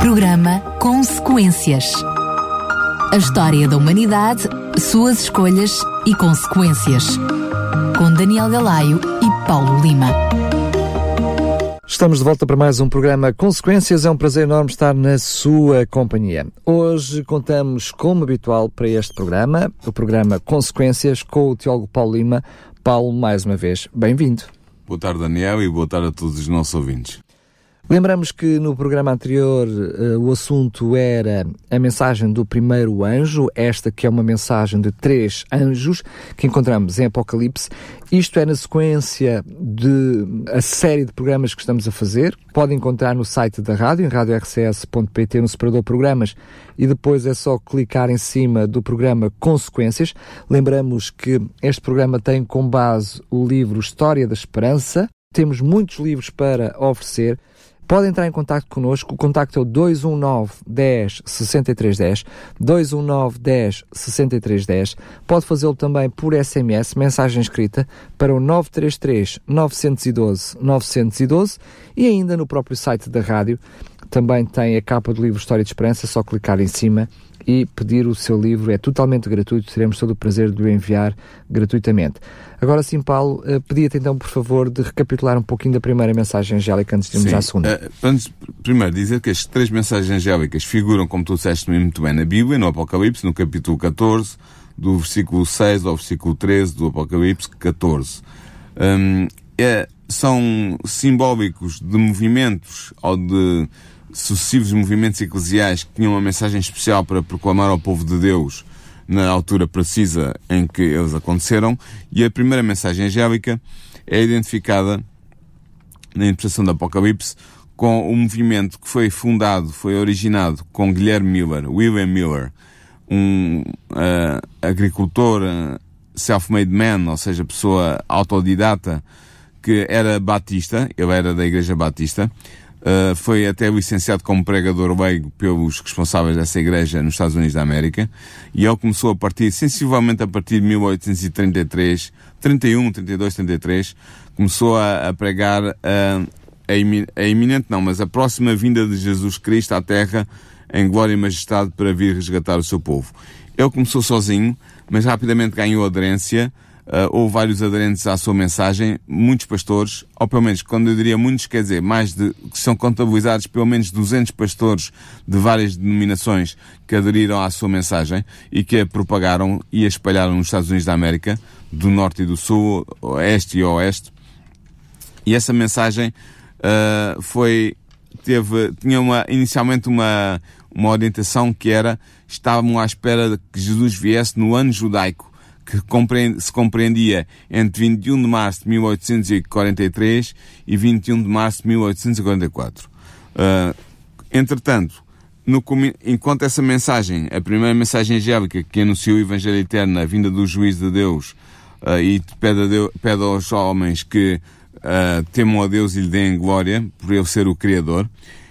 Programa Consequências. A história da humanidade, suas escolhas e consequências. Com Daniel Galaio e Paulo Lima. Estamos de volta para mais um programa Consequências. É um prazer enorme estar na sua companhia. Hoje contamos, como habitual, para este programa, o programa Consequências, com o teólogo Paulo Lima. Paulo, mais uma vez, bem-vindo. Boa tarde, Daniel, e boa tarde a todos os nossos ouvintes. Lembramos que no programa anterior uh, o assunto era a mensagem do primeiro anjo, esta que é uma mensagem de três anjos que encontramos em Apocalipse. Isto é na sequência de a série de programas que estamos a fazer. Pode encontrar no site da rádio, em radiorcs.pt, no separador programas, e depois é só clicar em cima do programa Consequências. Lembramos que este programa tem como base o livro História da Esperança. Temos muitos livros para oferecer Pode entrar em contato connosco, o contacto é o 219 10 63 10, 219 10 63 10. Pode fazê-lo também por SMS, mensagem escrita, para o 933 912 912 e ainda no próprio site da rádio também tem a capa do livro História de Esperança, só clicar em cima e pedir o seu livro. É totalmente gratuito, teremos todo o prazer de o enviar gratuitamente. Agora sim, Paulo, uh, pedia-te então, por favor, de recapitular um pouquinho da primeira mensagem angélica antes de irmos à segunda. Uh, antes, primeiro, dizer que as três mensagens angélicas figuram, como tu disseste muito bem, na Bíblia, no Apocalipse, no capítulo 14, do versículo 6 ao versículo 13 do Apocalipse 14. Um, é, são simbólicos de movimentos ou de sucessivos movimentos eclesiais que tinham uma mensagem especial para proclamar ao povo de Deus na altura precisa em que eles aconteceram, e a primeira mensagem angélica é identificada na interpretação do Apocalipse com o um movimento que foi fundado, foi originado com Guilherme Miller, William Miller, um uh, agricultor uh, self-made man, ou seja, pessoa autodidata, que era batista, ele era da Igreja Batista, Uh, foi até licenciado como pregador leigo pelos responsáveis dessa igreja nos Estados Unidos da América e ele começou a partir, sensivelmente a partir de 1833, 31, 32, 33, começou a, a pregar uh, a iminente não, mas a próxima vinda de Jesus Cristo à Terra em glória e majestade para vir resgatar o seu povo. Ele começou sozinho, mas rapidamente ganhou aderência, Uh, houve vários aderentes à sua mensagem, muitos pastores, ou pelo menos, quando eu diria muitos, quer dizer, mais de, que são contabilizados pelo menos 200 pastores de várias denominações que aderiram à sua mensagem e que a propagaram e a espalharam nos Estados Unidos da América, do Norte e do Sul, Oeste e Oeste. E essa mensagem uh, foi, teve, tinha uma, inicialmente uma, uma orientação que era, estavam à espera que Jesus viesse no ano judaico que se compreendia entre 21 de março de 1843 e 21 de março de 1844. Uh, entretanto, no, enquanto essa mensagem, a primeira mensagem angélica que anunciou o Evangelho Eterno, a vinda do juízo de Deus, uh, e pede, Deus, pede, aos homens que uh, temam a Deus e lhe deem glória, por ele ser o Criador,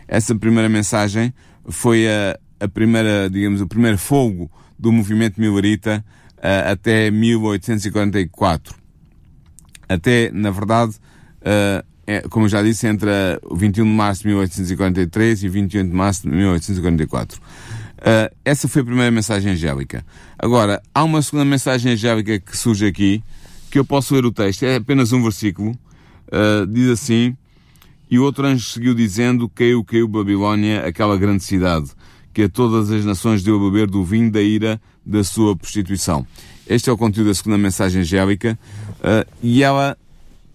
essa primeira mensagem foi a, a primeira, digamos, o primeiro fogo do movimento milarita uh, até 1844. Até, na verdade, uh, é, como já disse, entre o 21 de março de 1843 e 21 de março de 1844. Uh, essa foi a primeira mensagem angélica. Agora, há uma segunda mensagem angélica que surge aqui, que eu posso ler o texto, é apenas um versículo. Uh, diz assim: E o outro anjo seguiu dizendo: Caiu, caiu Babilónia, aquela grande cidade, que a todas as nações deu a beber do vinho da ira da sua prostituição. Este é o conteúdo da segunda mensagem angélica uh, e ela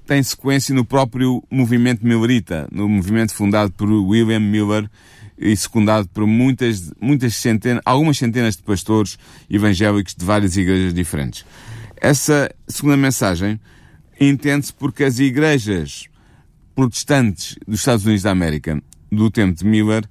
tem sequência no próprio movimento Millerita, no movimento fundado por William Miller e secundado por muitas, muitas centenas, algumas centenas de pastores evangélicos de várias igrejas diferentes. Essa segunda mensagem entende-se porque as igrejas protestantes dos Estados Unidos da América, do tempo de Miller,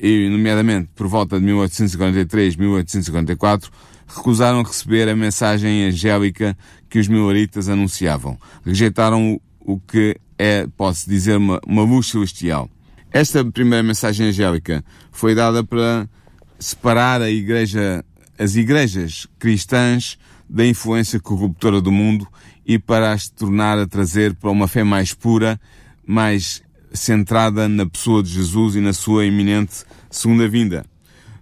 e nomeadamente por volta de 1843, 1844, recusaram receber a mensagem angélica que os milaritas anunciavam. Rejeitaram o, que é, pode-se dizer, uma, uma luz celestial. Esta primeira mensagem angélica foi dada para separar a igreja, as igrejas cristãs da influência corruptora do mundo e para as tornar a trazer para uma fé mais pura, mais centrada na pessoa de Jesus e na sua iminente segunda vinda.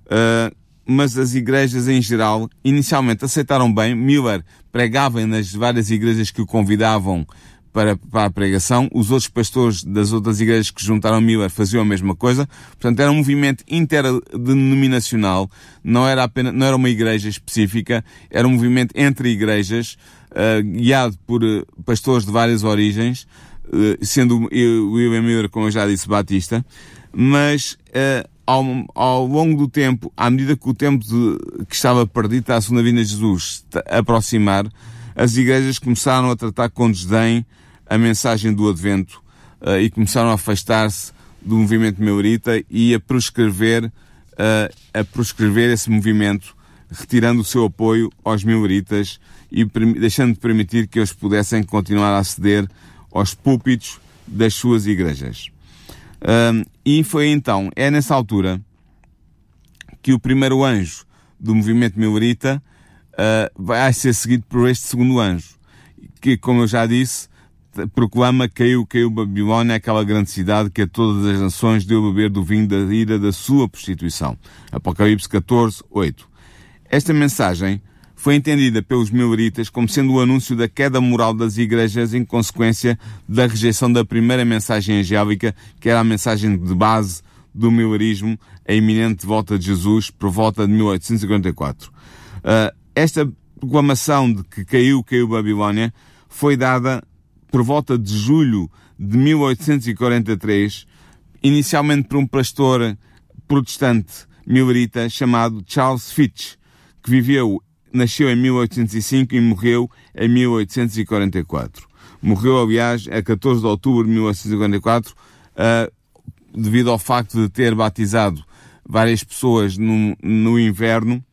Uh, mas as igrejas em geral inicialmente aceitaram bem. Miller pregava nas várias igrejas que o convidavam para, para a pregação. Os outros pastores das outras igrejas que juntaram Miller faziam a mesma coisa. Portanto, era um movimento interdenominacional. Não era apenas, não era uma igreja específica. Era um movimento entre igrejas, uh, guiado por uh, pastores de várias origens, uh, sendo William Miller, como eu já disse, batista. Mas, ao, ao longo do tempo, à medida que o tempo de, que estava perdido à segunda vinda de Jesus aproximar, as igrejas começaram a tratar com desdém a mensagem do Advento uh, e começaram a afastar-se do movimento meurita e a proscrever, uh, a proscrever esse movimento, retirando o seu apoio aos meuritas e deixando de permitir que eles pudessem continuar a aceder aos púlpitos das suas igrejas. Uh, e foi então, é nessa altura, que o primeiro anjo do movimento meurita uh, vai ser seguido por este segundo anjo, que, como eu já disse, proclama caiu, caiu Babilónia, aquela grande cidade que a todas as nações deu beber do vinho da ira da sua prostituição. Apocalipse 14, 8. Esta mensagem foi entendida pelos mileritas como sendo o anúncio da queda moral das igrejas em consequência da rejeição da primeira mensagem angélica, que era a mensagem de base do milerismo, a iminente volta de Jesus, por volta de 1854. Uh, ah, esta proclamação de que caiu, caiu Babilónia, foi dada por volta de julho de 1843, inicialmente por um pastor protestante milerita chamado Charles Fitch, que viveu, nasceu em 1805 e morreu em 1844. Morreu, aliás, a 14 de outubro de 1844, uh, devido ao facto de ter batizado várias pessoas no, no inverno,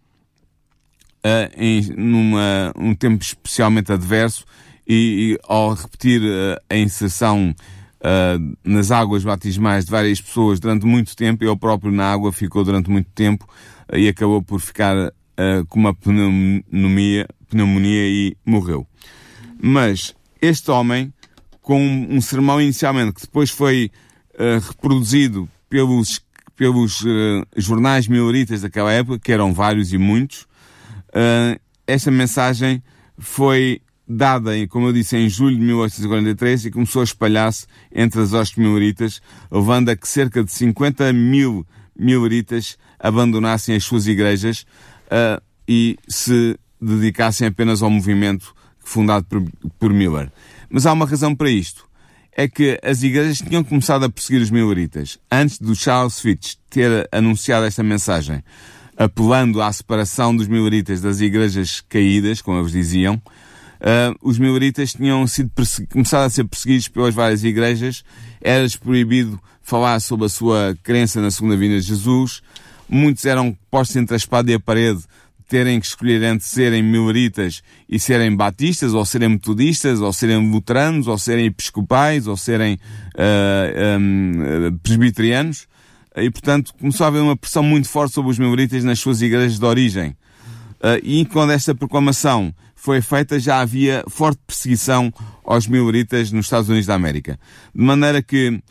uh, em numa, um tempo especialmente adverso, e, e ao repetir uh, a inserção uh, nas águas batismais de várias pessoas durante muito tempo, ele próprio na água ficou durante muito tempo uh, e acabou por ficar com uma pneumonia, pneumonia e morreu. Mas este homem, com um sermão inicialmente que depois foi reproduzido pelos, pelos jornais miloritas daquela época, que eram vários e muitos, esta mensagem foi dada, como eu disse, em julho de 1843 e começou a espalhar-se entre as hostes mileritas, levando a que cerca de 50 mil mileritas abandonassem as suas igrejas uh, e se dedicassem apenas ao movimento fundado por, por Miller. Mas há uma razão para isto. É que as igrejas tinham começado a perseguir os mileritas antes do Charles Fitch ter anunciado esta mensagem, apelando à separação dos mileritas das igrejas caídas, como eles diziam, uh, os mileritas tinham sido começado a ser perseguidos pelas várias igrejas, era-lhes proibido falar sobre a sua crença na segunda vinda de Jesus, muitos eram postos entre a espada e a parede, terem que escolher entre serem mileritas e serem batistas, ou serem metodistas, ou serem luteranos, ou serem episcopais, ou serem uh, um, presbiterianos. E, portanto, começou a haver uma pressão muito forte sobre os mileritas nas suas igrejas de origem. Uh, e quando esta proclamação foi feita, já havia forte perseguição aos mileritas nos Estados Unidos da América. De maneira que uh,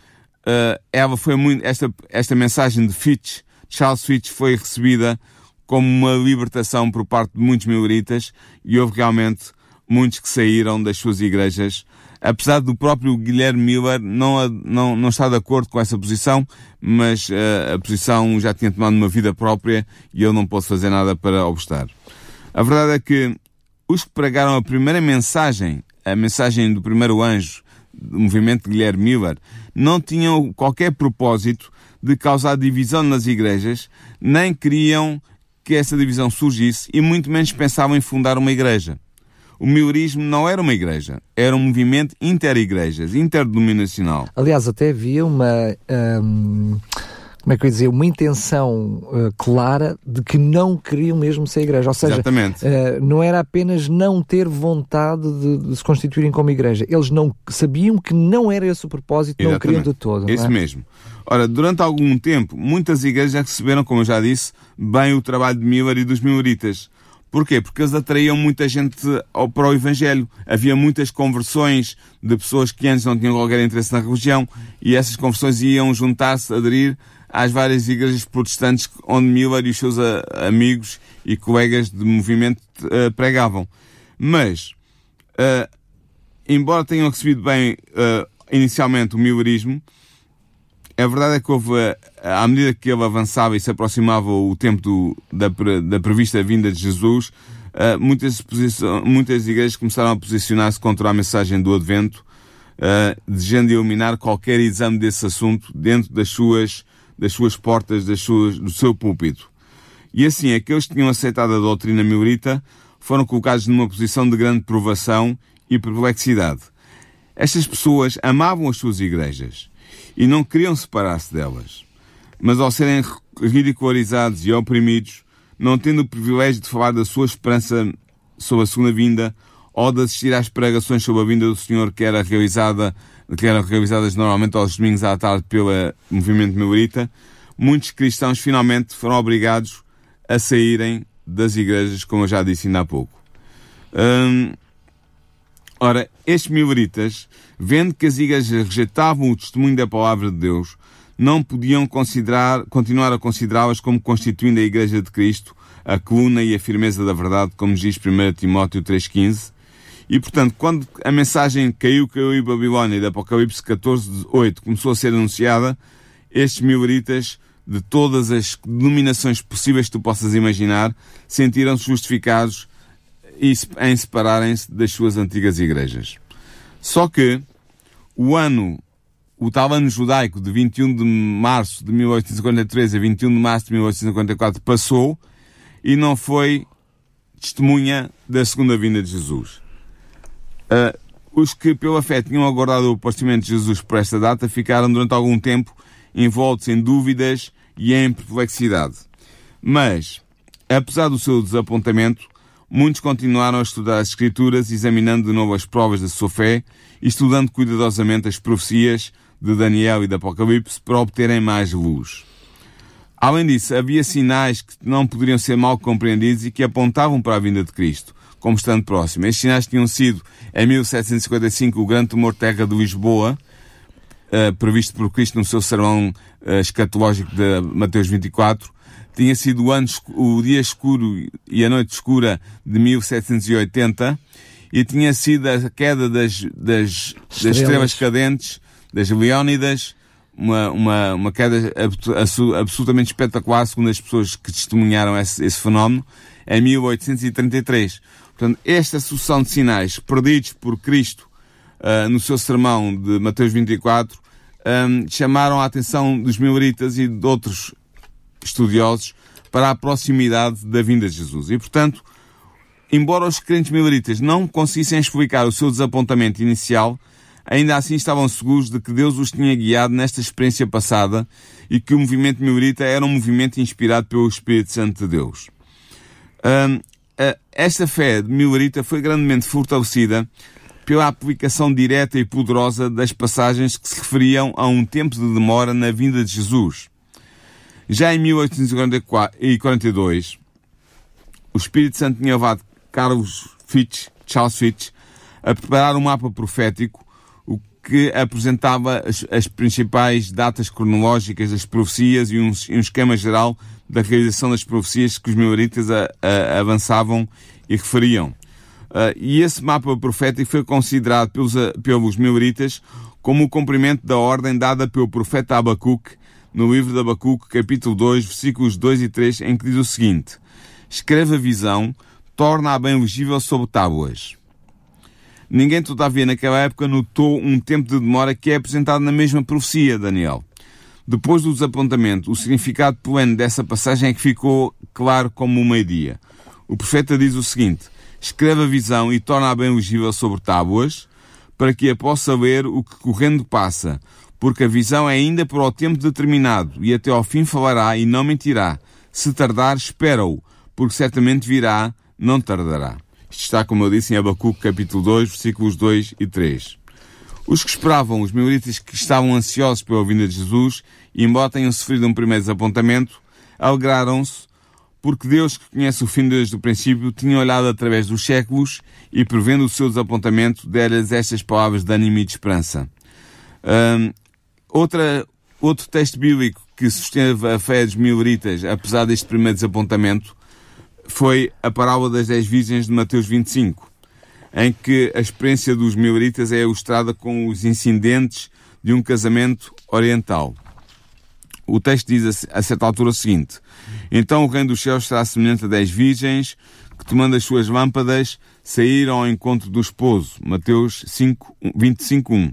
ela foi muito, esta, esta mensagem de Fitch, Charles Fitch, foi recebida como uma libertação por parte de muitos mileritas e houve realmente muitos que saíram das suas igrejas, apesar do próprio Guilherme Miller não, não, não estar de acordo com essa posição, mas uh, a posição já tinha tomado uma vida própria e eu não posso fazer nada para obstar. A verdade é que os que pregaram a primeira mensagem, a mensagem do primeiro anjo, do movimento de Guilherme Miller, não tinham qualquer propósito de causar divisão nas igrejas, nem queriam que essa divisão surgisse e muito menos pensavam em fundar uma igreja. O millerismo não era uma igreja, era um movimento inter-igrejas, interdenominacional. Aliás, até havia uma. Hum como é que eu ia dizer, uma intenção uh, clara de que não queriam mesmo ser igreja. Ou seja, uh, não era apenas não ter vontade de, de, se constituírem como igreja. Eles não sabiam que não era esse o propósito, Exatamente. não queriam de todo. Isso é? mesmo. Ora, durante algum tempo, muitas igrejas receberam, como eu já disse, bem o trabalho de Miller e dos Milleritas. Porquê? Porque eles atraíam muita gente para o Evangelho. Havia muitas conversões de pessoas que antes não tinham qualquer interesse na religião e essas conversões iam juntar-se, aderir às várias igrejas protestantes onde Miller e os seus amigos e colegas de movimento uh, pregavam. Mas, uh, embora tenham recebido bem uh, inicialmente o Millerismo, a verdade é que houve, à medida que ele avançava e se aproximava o tempo do, da, da prevista vinda de Jesus, muitas, muitas igrejas começaram a posicionar-se contra a mensagem do Advento, desejando eliminar qualquer exame desse assunto dentro das suas, das suas portas, das suas, do seu púlpito. E assim, aqueles que tinham aceitado a doutrina miurita foram colocados numa posição de grande provação e perplexidade. Estas pessoas amavam as suas igrejas e não queriam separar-se delas. Mas ao serem ridicularizados e oprimidos, não tendo o privilégio de falar da sua esperança sobre a segunda vinda, ou de assistir às pregações sobre a vinda do Senhor que, era realizada, que eram realizadas normalmente aos domingos à tarde pelo movimento Meurita, muitos cristãos finalmente foram obrigados a saírem das igrejas, como eu já disse ainda há pouco. Hum, ora, estes mileritas vendo que as igrejas rejeitavam o testemunho da palavra de Deus, não podiam considerar, continuar a considerá-las como constituindo a Igreja de Cristo, a coluna e a firmeza da verdade, como diz 1 Timóteo 3,15. E, portanto, quando a mensagem caiu, caiu em Babilónia, de Apocalipse 14, 8, começou a ser anunciada, estes mileritas, de todas as denominações possíveis que tu possas imaginar, sentiram-se justificados em separarem-se das suas antigas igrejas. Só que o ano, o tal ano judaico de 21 de março de 1853 a 21 de março de 1854 passou e não foi testemunha da segunda vinda de Jesus. Uh, os que pela fé tinham aguardado o aparecimento de Jesus por esta data ficaram durante algum tempo envoltos em dúvidas e em perplexidade. Mas, apesar do seu desapontamento, muitos continuaram a estudar as Escrituras, examinando de novo as provas da sua fé e estudando cuidadosamente as profecias de Daniel e de Apocalipse para obterem mais luz. Além disso, havia sinais que não poderiam ser mal compreendidos e que apontavam para a vinda de Cristo, como estando próximo. Estes sinais tinham sido, em 1755, o grande tumor terra de Lisboa, uh, previsto por Cristo no seu sermão uh, escatológico de Mateus 24, tinha sido o, ano, o dia escuro e a noite escura de 1780 e tinha sido a queda das, das, das estrelas cadentes, das Leónidas, uma, uma, uma queda absolutamente espetacular, segundo as pessoas que testemunharam esse, esse fenómeno, em 1833. Portanto, esta sucessão de sinais perdidos por Cristo uh, no seu sermão de Mateus 24 um, chamaram a atenção dos mileritas e de outros estudiosos para a proximidade da vinda de Jesus. E, portanto, embora os crentes mileritas não conseguissem explicar o seu desapontamento inicial, ainda assim estavam seguros de que Deus os tinha guiado nesta experiência passada e que o movimento milerita era um movimento inspirado pelo Espírito Santo de Deus. Esta fé de milerita foi grandemente fortalecida pela aplicação direta e poderosa das passagens que se referiam a um tempo de demora na vinda de Jesus. Já em 1842, o Espírito Santo tinha levado Carlos Fitch, Charles Fitch, a preparar um mapa profético, que apresentava as, as principais datas cronológicas das profecias e um, um, esquema geral da realização das profecias que os a, avançavam e referiam. Uh, e esse mapa profético foi considerado pelos, pelos mileritas como o cumprimento da ordem dada pelo profeta Abacuque no livro de Abacuque, capítulo 2, versículos 2 e 3, em que diz o seguinte: Escreve a visão, torna-a bem legível sobre tábuas. Ninguém, todavia, naquela época notou um tempo de demora que é apresentado na mesma profecia, Daniel. Depois do desapontamento, o significado pleno dessa passagem é que ficou claro como o meio-dia. O profeta diz o seguinte: Escreve a visão e torna-a bem legível sobre tábuas, para que a possa ler o que correndo passa, porque a visão é ainda para o tempo determinado, e até ao fim falará e não mentirá. Se tardar, espera-o, porque certamente virá, não tardará. Está, como eu disse, em Abacuque, capítulo 2, versículos 2 e 3. Os que esperavam, os mileritas que estavam ansiosos pela vinda de Jesus, e embora tenham sofrido um primeiro desapontamento, alegraram-se, porque Deus, que conhece o fim desde o princípio, tinha olhado através dos séculos e, prevendo o seu desapontamento, dera-lhes estas palavras de ânimo e de esperança. Um, outra, outro texto bíblico que susteve a fé dos mileritas, apesar deste primeiro desapontamento, foi a parábola das dez virgens de Mateus 25, em que a experiência dos mileritas é ilustrada com os incidentes de um casamento oriental. O texto diz a certa altura o seguinte: Então o reino dos céus será semelhante a dez virgens que, tomando as suas lâmpadas, saíram ao encontro do esposo. Mateus 5, 25, 1.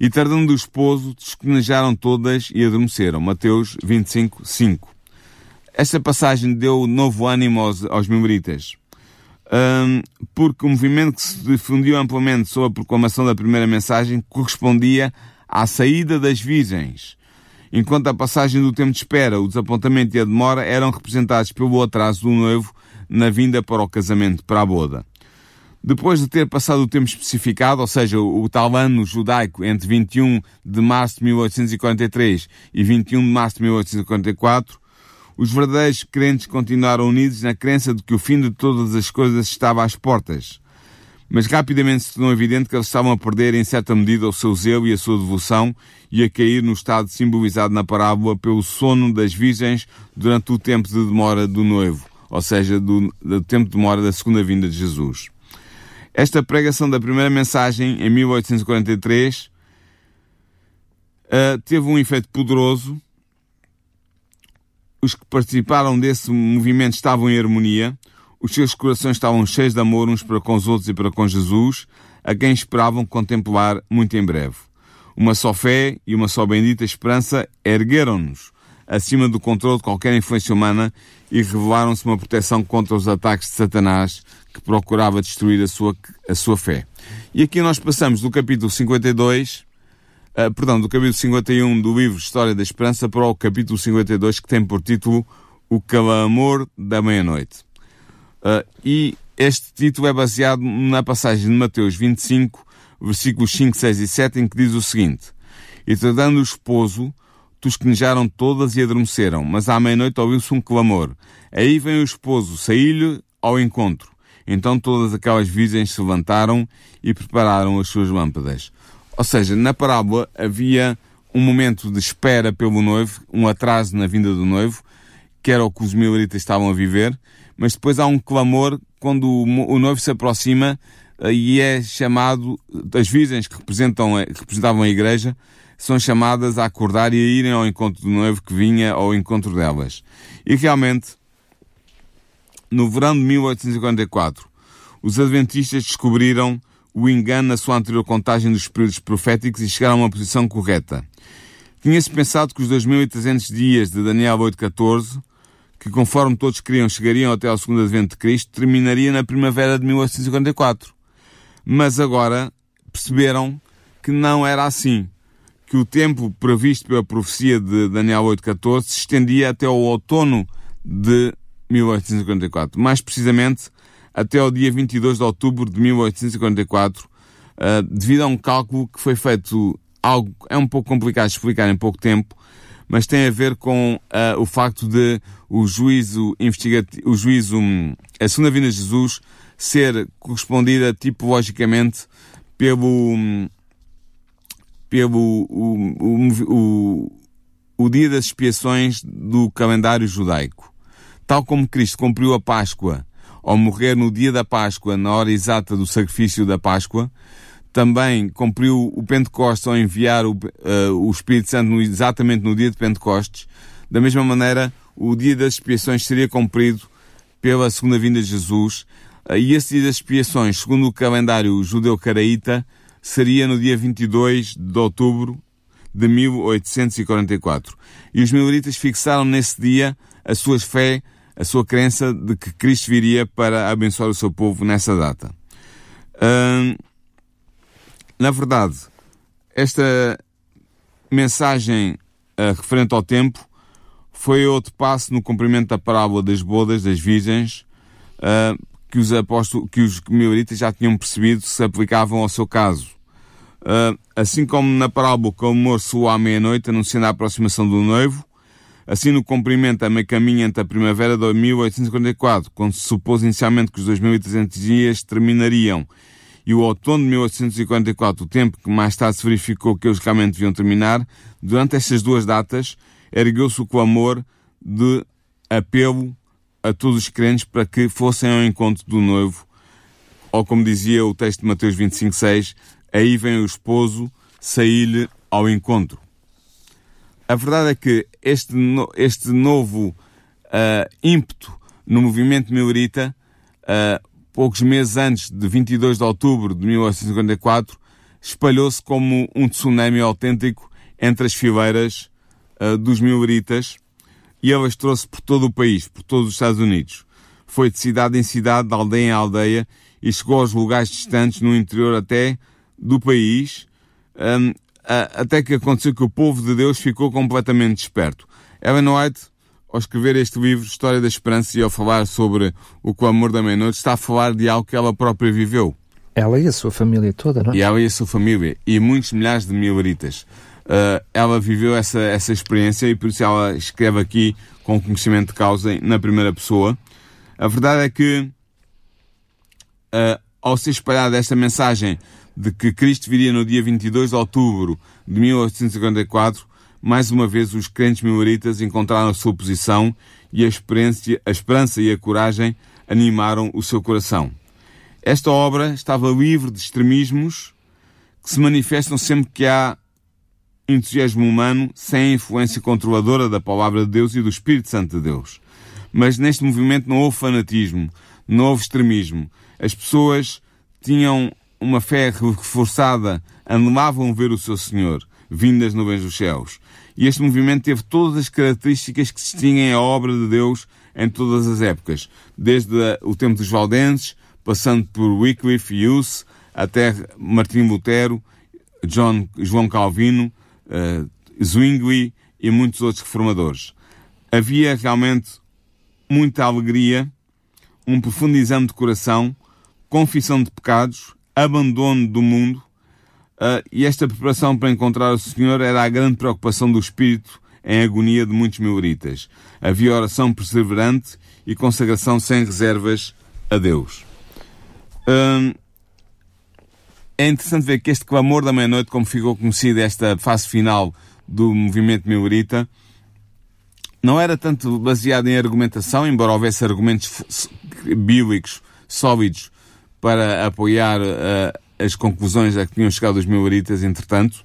E tardando do esposo, desconejaram todas e adormeceram. Mateus 25, 5. Esta passagem deu novo ânimo aos, aos memoritas. Um, porque o movimento que se difundiu amplamente sob a proclamação da primeira mensagem correspondia à saída das virgens, enquanto a passagem do tempo de espera, o desapontamento e a demora eram representados pelo atraso do noivo na vinda para o casamento, para a boda. Depois de ter passado o tempo especificado, ou seja, o, tal ano judaico entre 21 de março de 1843 e 21 de março de 1844, os verdadeiros crentes continuaram unidos na crença de que o fim de todas as coisas estava às portas. Mas rapidamente se tornou evidente que eles estavam a perder em certa medida o seu zelo e a sua devoção e a cair no estado simbolizado na parábola pelo sono das virgens durante o tempo de demora do noivo, ou seja, do, do tempo de demora da segunda vinda de Jesus. Esta pregação da primeira mensagem, em 1843, uh, eh, teve um efeito poderoso. Os que participaram desse movimento estavam em harmonia, os seus corações estavam cheios de amor uns para com os outros e para com Jesus, a quem esperavam contemplar muito em breve. Uma só fé e uma só bendita esperança ergueram-nos acima do controle de qualquer influência humana e revelaram-se uma proteção contra os ataques de Satanás que procurava destruir a sua, a sua fé. E aqui nós passamos do capítulo 52, uh, perdão, do capítulo 51 do livro História da Esperança para o capítulo 52 que tem por título O Clamor da Meia-Noite. Uh, e este título é baseado na passagem de Mateus 25, versículos 5, 6 e 7, em que diz o seguinte: E tratando o esposo, tosquenejaram todas e adormeceram, mas à meia-noite ouviu-se um clamor. Aí vem o esposo, saí-lhe ao encontro. Então todas aquelas virgens se levantaram e prepararam as suas lâmpadas. Ou seja, na parábola havia um momento de espera pelo noivo, um atraso na vinda do noivo, que era o que os mileritas estavam a viver, mas depois há um clamor quando o noivo se aproxima eh, e é chamado, as virgens que, representam, que representavam a igreja, são chamadas a acordar e a irem ao encontro do noivo que vinha ao encontro delas. E realmente, no verão de 1844, os adventistas descobriram o engano na sua anterior contagem dos períodos proféticos e chegaram a uma posição correta. Tinha-se pensado que os 2300 dias de Daniel 8.14, que conforme todos queriam chegariam até ao segundo advento de Cristo, terminaria na primavera de 1844. Mas agora perceberam que não era assim, que o tempo previsto pela profecia de Daniel 8.14 se estendia até o outono de 1854. Mais precisamente, até ao dia 22 de outubro de 1854, uh, eh, devido a um cálculo que foi feito algo, é um pouco complicado de explicar em pouco tempo, mas tem a ver com uh, o facto de o juízo investigativo, o juízo, a segunda vinda de Jesus ser correspondida tipologicamente pelo, pelo o, o, o, o dia das expiações do calendário judaico. Tal como Cristo cumpriu a Páscoa ao morrer no dia da Páscoa, na hora exata do sacrifício da Páscoa, também cumpriu o Pentecostes ao enviar o, uh, o Espírito Santo exatamente no dia de Pentecostes. Da mesma maneira, o dia das expiações seria cumprido pela segunda vinda de Jesus. Uh, e esse dia das expiações, segundo o calendário judeu-caraíta, seria no dia 22 de outubro de 1844. E os mileritas fixaram nesse dia a sua fé, a sua crença de que Cristo viria para abençoar o seu povo nessa data. Hum, na verdade, esta mensagem uh, referente ao tempo foi outro passo no cumprimento da parábola das bodas das virgens uh, que os apóstolos, que os mileritas já tinham percebido se aplicavam ao seu caso. Uh, assim como na parábola que o amor soou à meia-noite, anunciando a aproximação do noivo, Assim, no cumprimento a meio caminho entre a primavera de 1854, quando se supôs inicialmente que os 2.300 dias terminariam, e o outono de 1854, o tempo que mais tarde se verificou que eles realmente deviam terminar, durante estas duas datas, ergueu-se o clamor de apelo a todos os crentes para que fossem ao encontro do noivo, ou como dizia o texto de Mateus 25.6, aí vem o esposo sair-lhe ao encontro. A verdade é que este, este novo uh, ímpeto no movimento milerita, uh, poucos meses antes de 22 de outubro de 1854, espalhou-se como um tsunami autêntico entre as fileiras uh, dos mileritas e alastrou-se por todo o país, por todos os Estados Unidos. Foi de cidade em cidade, de aldeia em aldeia e chegou aos lugares distantes no interior até do país, um, até que aconteceu que o povo de Deus ficou completamente desperto. Ellen White, ao escrever este livro, História da Esperança, e ao falar sobre o clamor da meia-noite, está a falar de algo que ela própria viveu. Ela e a sua família toda, não é? E ela e a sua família, e muitos milhares de mileritas. Uh, ela viveu essa, essa experiência e por isso ela escreve aqui com conhecimento de causa na primeira pessoa. A verdade é que, uh, ao ser espalhada esta mensagem de que Cristo viria no dia 22 de outubro de 1854, mais uma vez os crentes mileritas encontraram a sua posição e a, a esperança e a coragem animaram o seu coração. Esta obra estava livre de extremismos que se manifestam sempre que há entusiasmo humano sem a influência controladora da palavra de Deus e do Espírito Santo de Deus. Mas neste movimento não houve fanatismo, não houve extremismo. As pessoas tinham uma fé reforçada, anelavam ver o seu Senhor, vindo das nuvens dos céus. E este movimento teve todas as características que distinguem a obra de Deus em todas as épocas, desde o tempo dos Valdenses, passando por Wycliffe e Hus, até Martim Lutero, John, João Calvino, uh, Zwingli e muitos outros reformadores. Havia realmente muita alegria, um profundo exame de coração, confissão de pecados, abandono do mundo, uh, e esta preparação para encontrar o Senhor era a grande preocupação do Espírito em agonia de muitos mileritas. Havia oração perseverante e consagração sem reservas a Deus. Uh, é interessante ver que este clamor da meia-noite, como ficou conhecido esta fase final do movimento milerita, não era tanto baseado em argumentação, embora houvesse argumentos bíblicos sólidos para apoiar uh, as conclusões a que tinham chegado os mileritas, entretanto,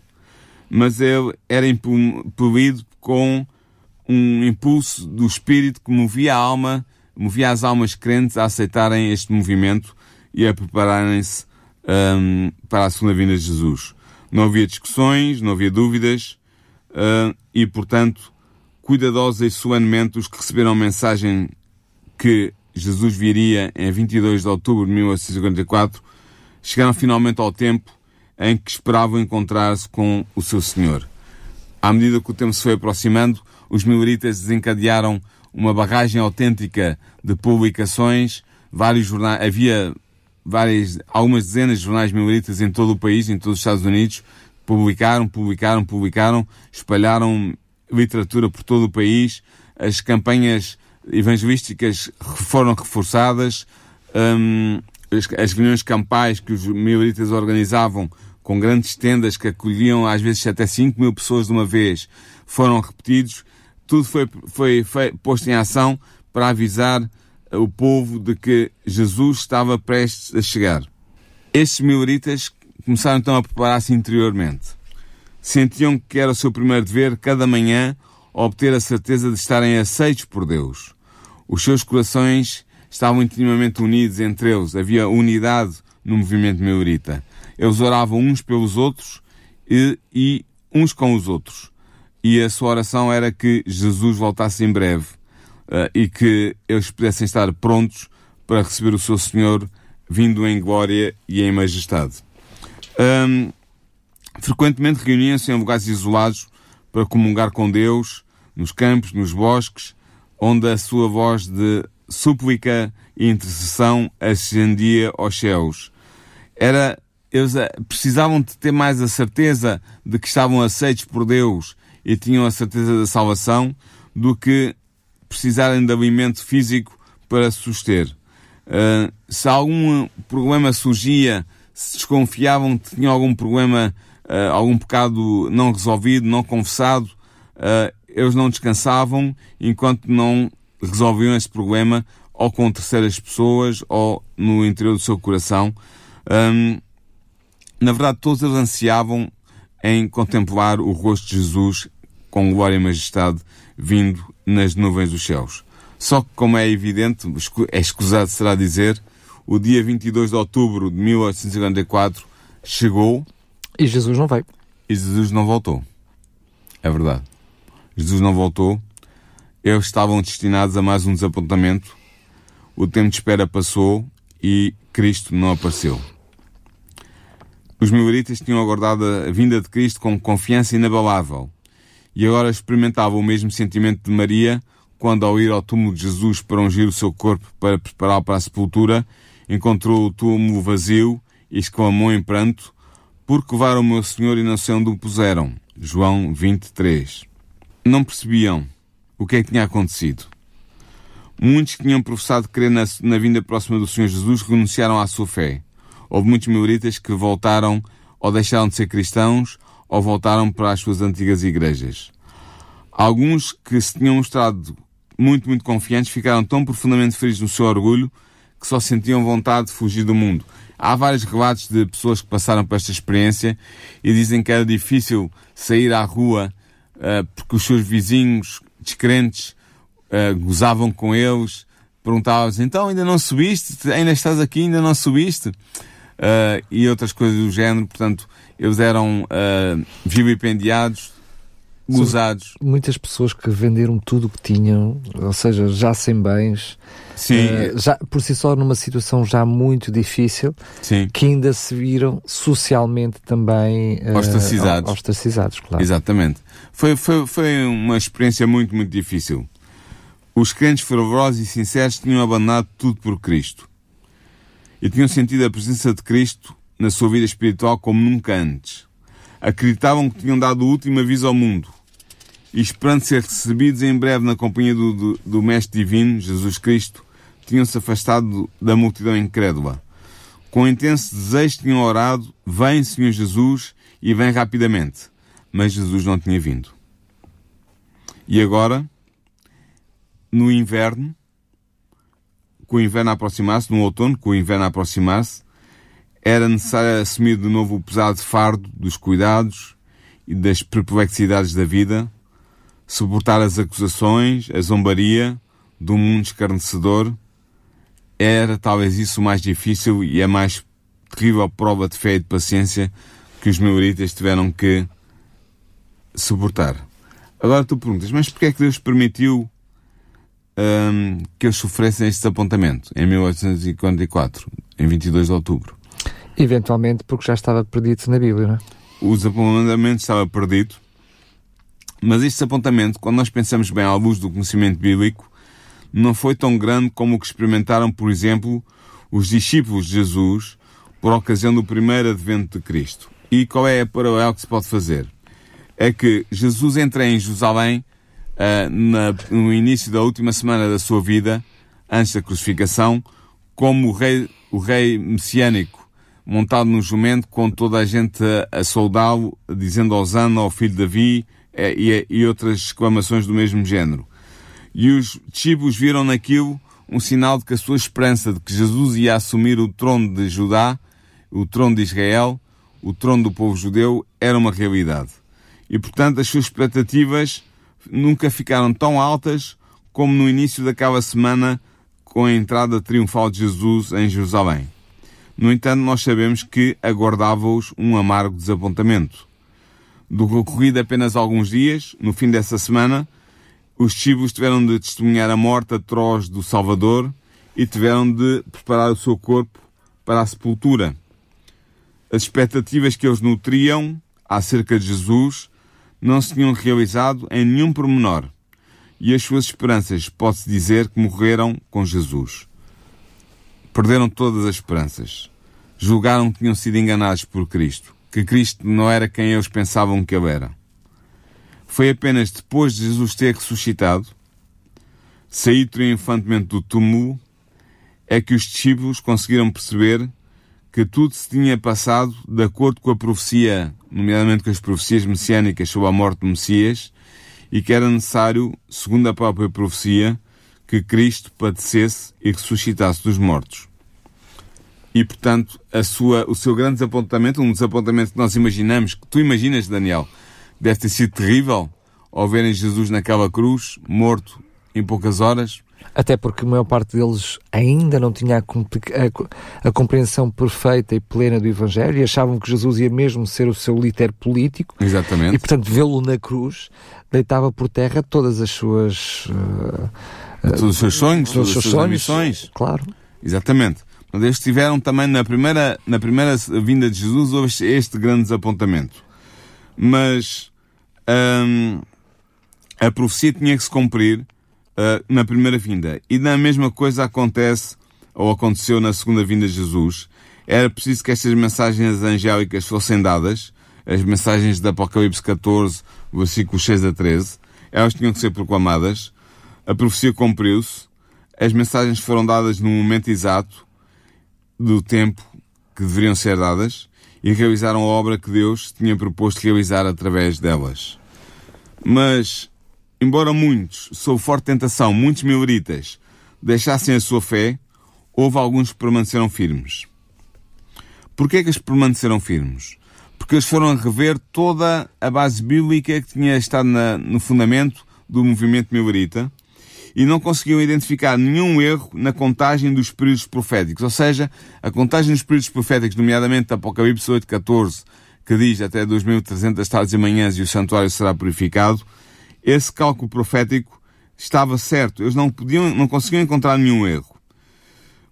mas ele era impelido com um impulso do espírito que movia a alma, movia as almas crentes a aceitarem este movimento e a prepararem-se um, para a segunda vinda de Jesus. Não havia discussões, não havia dúvidas uh, e, portanto, cuidadosos e solenemente os que receberam a mensagem que Jesus viria em 22 de outubro de 1854 chegaram finalmente ao tempo em que esperavam encontrar-se com o seu Senhor. À medida que o tempo se foi aproximando, os mileritas desencadearam uma barragem autêntica de publicações, vários jornais, havia várias, algumas dezenas de jornais mileritas em todo o país, em todos os Estados Unidos, publicaram, publicaram, publicaram, espalharam literatura por todo o país, as campanhas evangelísticas foram reforçadas, um, as, as reuniões campais que os mileritas organizavam com grandes tendas que acolhiam às vezes até 5 mil pessoas de uma vez, foram repetidos. Tudo foi, foi, foi posto em ação para avisar o povo de que Jesus estava prestes a chegar. Estes mileritas começaram então a preparar-se interiormente. Sentiam que era o seu primeiro dever, cada manhã, obter a certeza de estarem aceitos por Deus. Os seus corações estavam intimamente unidos entre eles, havia unidade no movimento milerita. Eles oravam uns pelos outros e, e uns com os outros. E a sua oração era que Jesus voltasse em breve uh, e que eles pudessem estar prontos para receber o seu Senhor vindo em glória e em majestade. Um, frequentemente reuniam-se em lugares isolados para comungar com Deus, nos campos, nos bosques, onde a sua voz de súplica e intercessão ascendia aos céus. Era, eles eh, precisavam de ter mais a certeza de que estavam aceitos por Deus e tinham a certeza da salvação do que precisarem de alimento físico para suster. Uh, se algum problema surgia, se desconfiavam que tinham algum problema, uh, algum pecado não resolvido, não confessado, uh, eles não descansavam enquanto não resolviam esse problema ou com terceiras pessoas ou no interior do seu coração. Um, na verdade, todos eles ansiavam em contemplar o rosto de Jesus com glória e majestade vindo nas nuvens dos céus. Só que, como é evidente, é escusado será dizer, o dia 22 de outubro de 1854 chegou. E Jesus não veio. E Jesus não voltou. É verdade. Jesus não voltou. Eles estavam destinados a mais um desapontamento. O tempo de espera passou e Cristo não apareceu. Os mileritas tinham aguardado a vinda de Cristo com confiança inabalável e agora experimentavam o mesmo sentimento de Maria quando, ao ir ao túmulo de Jesus para ungir o seu corpo para prepará-lo para a sepultura, encontrou o túmulo vazio e exclamou em pranto: Por que levaram o meu Senhor e não sei onde o puseram? João 23. Não percebiam o que é que tinha acontecido. Muitos que tinham professado crer na, na vinda próxima do Senhor Jesus renunciaram à sua fé. Houve muitos mileritas que voltaram ou deixaram de ser cristãos ou voltaram para as suas antigas igrejas. Alguns que se tinham mostrado muito, muito confiantes ficaram tão profundamente feridos no seu orgulho que só sentiam vontade de fugir do mundo. Há vários relatos de pessoas que passaram por esta experiência e dizem que era difícil sair à rua porque os seus vizinhos descrentes uh, gozavam com eles, perguntavam então ainda não subiste? Ainda estás aqui? Ainda não subiste? Uh, e outras coisas do género. Portanto, eles eram uh, vilipendiados, gozados. Muitas pessoas que venderam tudo o que tinham, ou seja, já sem bens, Sim. Uh, já, por si só numa situação já muito difícil, Sim. que ainda se viram socialmente também uh, ostracizados. ostracizados claro. Exatamente. Foi, foi, foi uma experiência muito, muito difícil. Os crentes fervorosos e sinceros tinham abandonado tudo por Cristo. E tinham sentido a presença de Cristo na sua vida espiritual como nunca antes. Acreditavam que tinham dado o último aviso ao mundo e, esperando ser recebidos em breve na companhia do, do, do Mestre Divino, Jesus Cristo, tinham-se afastado da multidão incrédula. Com intenso desejo tinham orado: Vem, Senhor Jesus, e vem rapidamente. Mas Jesus não tinha vindo. E agora, no inverno, com o inverno a aproximar-se, no outono, com o inverno a aproximar-se, era necessário assumir de novo o pesado fardo dos cuidados e das perplexidades da vida, suportar as acusações, a zombaria do mundo escarnecedor. Era talvez isso o mais difícil e a mais terrível prova de fé e de paciência que os meuritas tiveram que suportar. Agora tu perguntas, mas porquê é que Deus permitiu hum, que eles sofressem este desapontamento em 1844, em 22 de outubro? Eventualmente porque já estava perdido na Bíblia, não é? O desapontamento estava perdido, mas este desapontamento, quando nós pensamos bem à luz do conhecimento bíblico, não foi tão grande como o que experimentaram, por exemplo, os discípulos de Jesus por ocasião do primeiro advento de Cristo. E qual é a paralelo que se pode fazer? É que Jesus entra em Jerusalém uh, na, no início da última semana da sua vida, antes da crucificação, como o rei, o rei messiânico, montado num jumento, com toda a gente a, a saudá-lo, dizendo Osana ao filho de Davi e, e outras exclamações do mesmo género. E os discípulos viram naquilo um sinal de que a sua esperança de que Jesus ia assumir o trono de Judá, o trono de Israel, o trono do povo judeu, era uma realidade. E, portanto, as suas expectativas nunca ficaram tão altas como no início daquela semana com a entrada triunfal de Jesus em Jerusalém. No entanto, nós sabemos que aguardava-os um amargo desapontamento. Do que ocorrido apenas alguns dias, no fim dessa semana, os discípulos tiveram de testemunhar a morte atroz do Salvador e tiveram de preparar o seu corpo para a sepultura. As expectativas que eles nutriam acerca de Jesus não se tinham realizado em nenhum pormenor, e as suas esperanças pode-se dizer que morreram com Jesus. Perderam todas as esperanças. Julgaram que tinham sido enganados por Cristo, que Cristo não era quem eles pensavam que ele era. Foi apenas depois de Jesus ter ressuscitado, saído triunfantemente do túmulo, é que os discípulos conseguiram perceber que tudo se tinha passado de acordo com a profecia, nomeadamente com as profecias messiânicas sobre a morte do Messias, e que era necessário, segundo a própria profecia, que Cristo padecesse e ressuscitasse dos mortos. E, portanto, a sua, o seu grande desapontamento, um desapontamento que nós imaginamos, que tu imaginas, Daniel, deve ter sido terrível, ao verem Jesus naquela cruz, morto em poucas horas. Até porque a maior parte deles ainda não tinha a, compreensão perfeita e plena do Evangelho e achavam que Jesus ia mesmo ser o seu líder político. Exatamente. E, portanto, vê-lo na cruz deitava por terra todas as suas. Uh, todos os seus sonhos, todas as suas sonhos, ambições. Claro. Exatamente. Eles tiveram também na primeira, na primeira vinda de Jesus, houve este grande desapontamento. Mas hum, a profecia tinha que se cumprir uh, na primeira vinda. E a mesma coisa acontece, ou aconteceu na segunda vinda de Jesus. Era preciso que estas mensagens angélicas fossem dadas, as mensagens de Apocalipse 14, versículos 6 a 13. Elas tinham que ser proclamadas. A profecia cumpriu-se. As mensagens foram dadas no momento exato do tempo que deveriam ser dadas e realizaram a obra que Deus tinha proposto realizar através delas. Mas, embora muitos, sob forte tentação, muitos mileritas, deixassem a sua fé, houve alguns que permaneceram firmes. Porquê que eles permaneceram firmes? Porque eles foram rever toda a base bíblica que tinha estado na, no fundamento do movimento milerita e não conseguiam identificar nenhum erro na contagem dos períodos proféticos. Ou seja, a contagem dos períodos proféticos, nomeadamente Apocalipse 8, 14, que diz até 2300 tardes e manhãs e o santuário será purificado, esse cálculo profético estava certo. Eles não podiam, não conseguiam encontrar nenhum erro.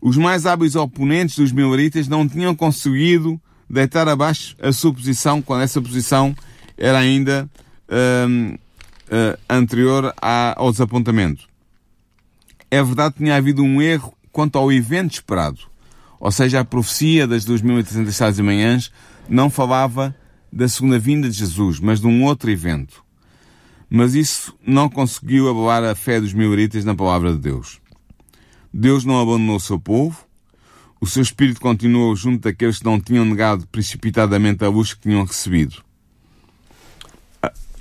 Os mais hábeis oponentes dos mileritas não tinham conseguido deitar abaixo a sua posição quando essa posição era ainda hum, uh, anterior ao desapontamento. É verdade que tinha havido um erro quanto ao evento esperado. Ou seja, a profecia das 2.800 sábados e manhãs não falava da segunda vinda de Jesus, mas de um outro evento. Mas isso não conseguiu abalar a fé dos mileritas na palavra de Deus. Deus não abandonou o seu povo, o seu espírito continuou junto daqueles que não tinham negado precipitadamente a luz que tinham recebido.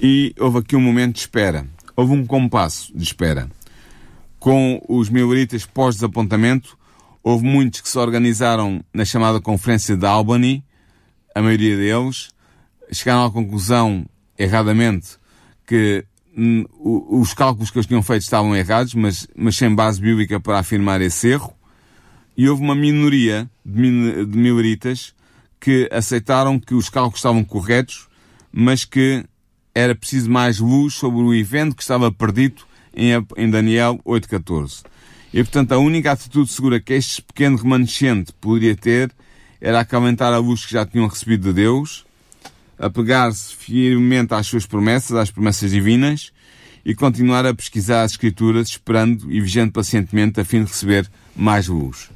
E houve aqui um momento de espera. Houve um compasso de espera. Com os mileritas pós-desapontamento, houve muitos que se organizaram na chamada Conferência de Albany, a maioria deles, chegaram à conclusão, erradamente, que os cálculos que eles tinham feito estavam errados, mas, mas sem base bíblica para afirmar esse erro. E houve uma minoria de, de mileritas que aceitaram que os cálculos estavam corretos, mas que era preciso mais luz sobre o evento que estava perdido em, Daniel 8.14. E, portanto, a única atitude segura que este pequeno remanescente poderia ter era acalentar a luz que já tinham recebido de Deus, apegar-se firmemente às suas promessas, às promessas divinas, e continuar a pesquisar as Escrituras, esperando e vigiando pacientemente a fim de receber mais luz.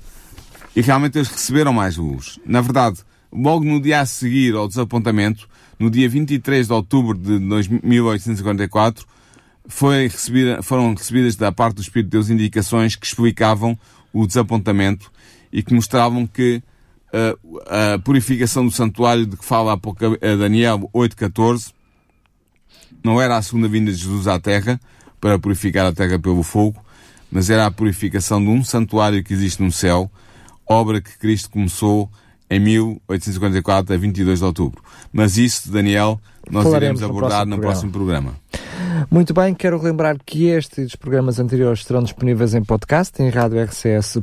E realmente eles receberam mais luz. Na verdade, logo no dia a seguir ao desapontamento, no dia 23 de outubro de 1844, foi recebida, foram recebidas da parte do Espírito de Deus indicações que explicavam o desapontamento e que mostravam que uh, a purificação do santuário de que fala a Daniel 8.14 não era a segunda vinda de Jesus à Terra para purificar a Terra pelo fogo, mas era a purificação de um santuário que existe no céu, obra que Cristo começou em 1854 a 22 de outubro. Mas isso, Daniel, nós Falaremos iremos abordar no próximo, no próximo programa. Muito bem, quero lembrar que este e os programas anteriores estarão disponíveis em podcast em radiorcs.pt.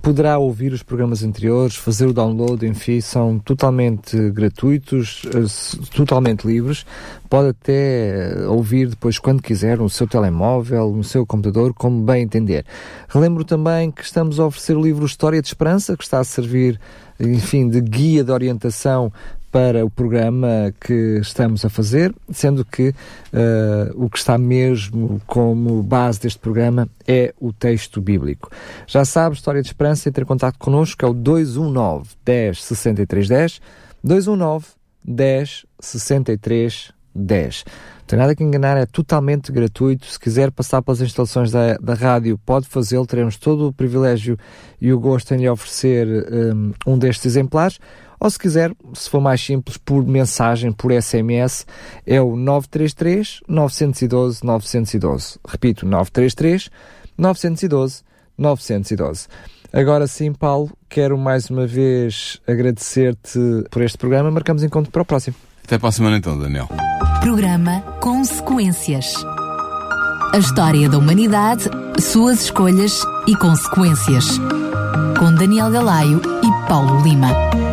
Poderá ouvir os programas anteriores, fazer o download, enfim, são totalmente gratuitos, eh, totalmente livres. Pode até ouvir depois quando quiser, no seu telemóvel, no seu computador, como bem entender. Relembro também que estamos a oferecer o livro História de Esperança, que está a servir enfim, de guia de orientação para o programa que estamos a fazer, sendo que uh, o que está mesmo como base deste programa é o texto bíblico. Já sabe, História de Esperança, entre em contato connosco, é o 219 10 63 10, 219 10 63 10. Não tem nada que enganar, é totalmente gratuito. Se quiser passar pelas instalações da, da rádio, pode fazê-lo. Teremos todo o privilégio e o gosto em lhe oferecer um, um destes exemplares. Ou se quiser, se for mais simples, por mensagem, por SMS, é o 933 912 912. Repito, 933 912 912. Agora sim, Paulo, quero mais uma vez agradecer-te por este programa. Marcamos encontro para o próximo. Até para a semana então, Daniel. Programa Consequências. A história da humanidade, suas escolhas e consequências. Com Daniel Galaio e Paulo Lima.